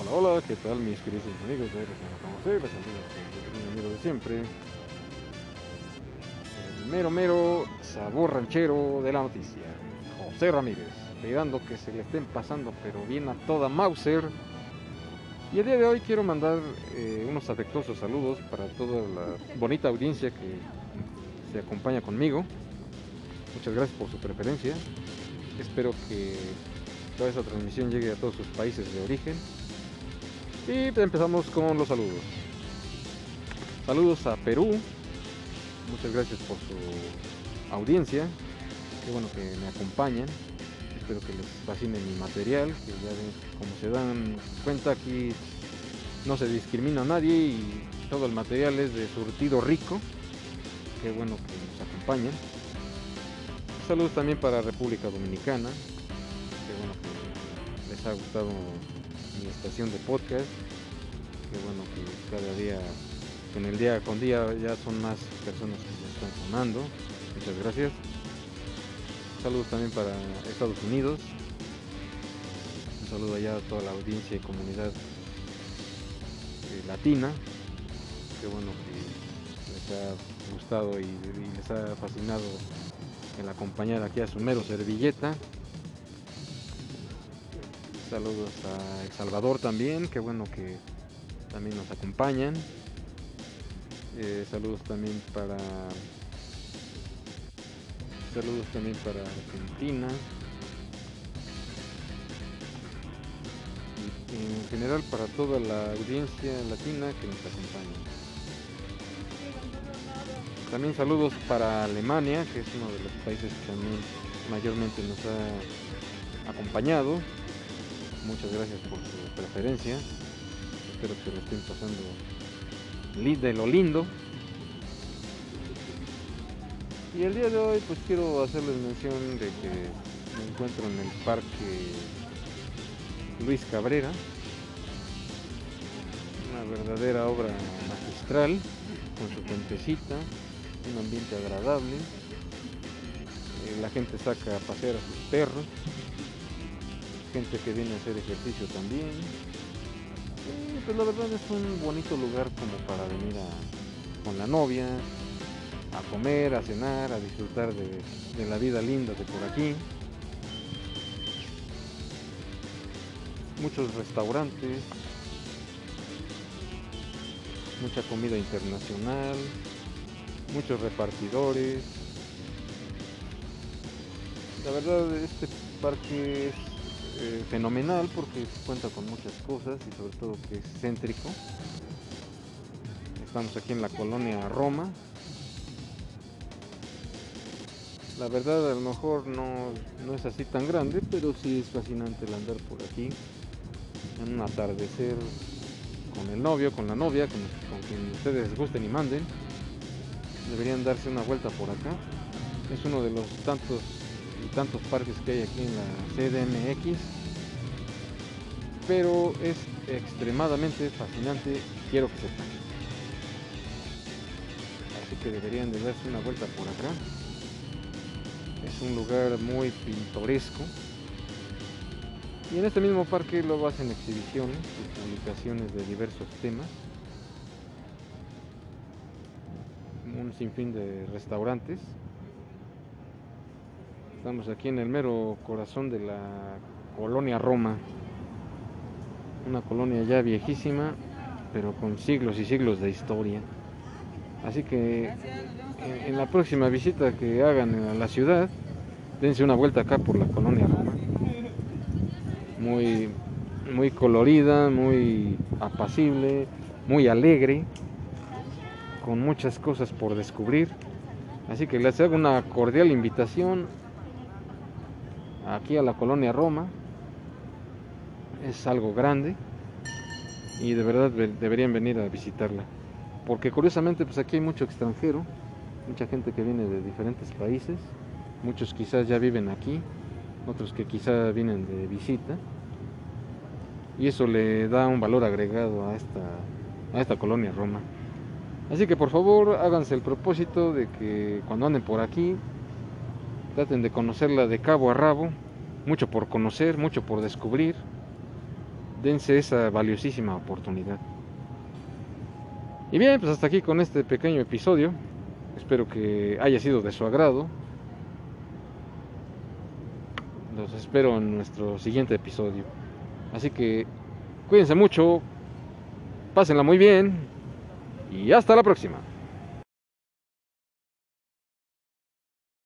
Hola, hola, ¿qué tal mis queridos amigos de amigo de siempre. El mero mero sabor ranchero de la noticia. José Ramírez, esperando que se le estén pasando pero bien a toda Mauser. Y el día de hoy quiero mandar eh, unos afectuosos saludos para toda la bonita audiencia que se acompaña conmigo. Muchas gracias por su preferencia. Espero que toda esta transmisión llegue a todos sus países de origen. Y empezamos con los saludos. Saludos a Perú. Muchas gracias por su audiencia. Qué bueno que me acompañan. Espero que les fascine mi material. Que ya ven, como se dan cuenta aquí no se discrimina a nadie y todo el material es de surtido rico. Qué bueno que nos acompañan. Saludos también para República Dominicana. Qué bueno que les ha gustado mi estación de podcast. Qué bueno que cada día, en el día con día ya son más personas que me están sonando. Muchas gracias. Saludos también para Estados Unidos. Un saludo allá a toda la audiencia y comunidad eh, latina. Qué bueno que les ha gustado y, y les ha fascinado el acompañar aquí a su mero servilleta. Saludos a El Salvador también, qué bueno que también nos acompañan. Eh, saludos también para saludos también para Argentina. Y en general para toda la audiencia latina que nos acompaña. También saludos para Alemania, que es uno de los países que también mayormente nos ha acompañado. Muchas gracias por su preferencia. Espero que lo estén pasando de lo lindo. Y el día de hoy pues quiero hacerles mención de que me encuentro en el parque Luis Cabrera. Una verdadera obra magistral con su gentecita, un ambiente agradable. Eh, la gente saca a pasear a sus perros gente que viene a hacer ejercicio también. Y pues la verdad es un bonito lugar como para venir a, con la novia, a comer, a cenar, a disfrutar de, de la vida linda de por aquí. Muchos restaurantes, mucha comida internacional, muchos repartidores. La verdad este parque es eh, fenomenal porque cuenta con muchas cosas y sobre todo que es céntrico. Estamos aquí en la colonia Roma. La verdad a lo mejor no, no es así tan grande, pero sí es fascinante el andar por aquí. En un atardecer con el novio, con la novia, con, con quien ustedes gusten y manden. Deberían darse una vuelta por acá. Es uno de los tantos y tantos parques que hay aquí en la CDMX. Pero es extremadamente fascinante, quiero que sepan. Así que deberían de darse una vuelta por acá. Es un lugar muy pintoresco. Y en este mismo parque luego hacen exhibiciones y publicaciones de diversos temas. Un sinfín de restaurantes. Estamos aquí en el mero corazón de la colonia Roma. Una colonia ya viejísima, pero con siglos y siglos de historia. Así que en, la próxima visita que hagan a la ciudad, dense una vuelta acá por la colonia Roma. Muy, muy colorida, muy apacible, muy alegre, con muchas cosas por descubrir. Así que les hago una cordial invitación aquí a la colonia Roma. Es algo grande y de verdad deberían venir a visitarla. Porque curiosamente pues aquí hay mucho extranjero, mucha gente que viene de diferentes países, muchos quizás ya viven aquí, otros que quizás vienen de visita. Y eso le da un valor agregado a esta, a esta colonia Roma. Así que por favor háganse el propósito de que cuando anden por aquí Traten de conocerla de cabo a rabo, mucho por conocer, mucho por descubrir. dense esa valiosísima oportunidad. Y bien, pues hasta aquí con este pequeño episodio. Espero que haya sido de su agrado. Los espero en nuestro siguiente episodio. Así que cuídense mucho, pásenla muy bien y hasta la próxima.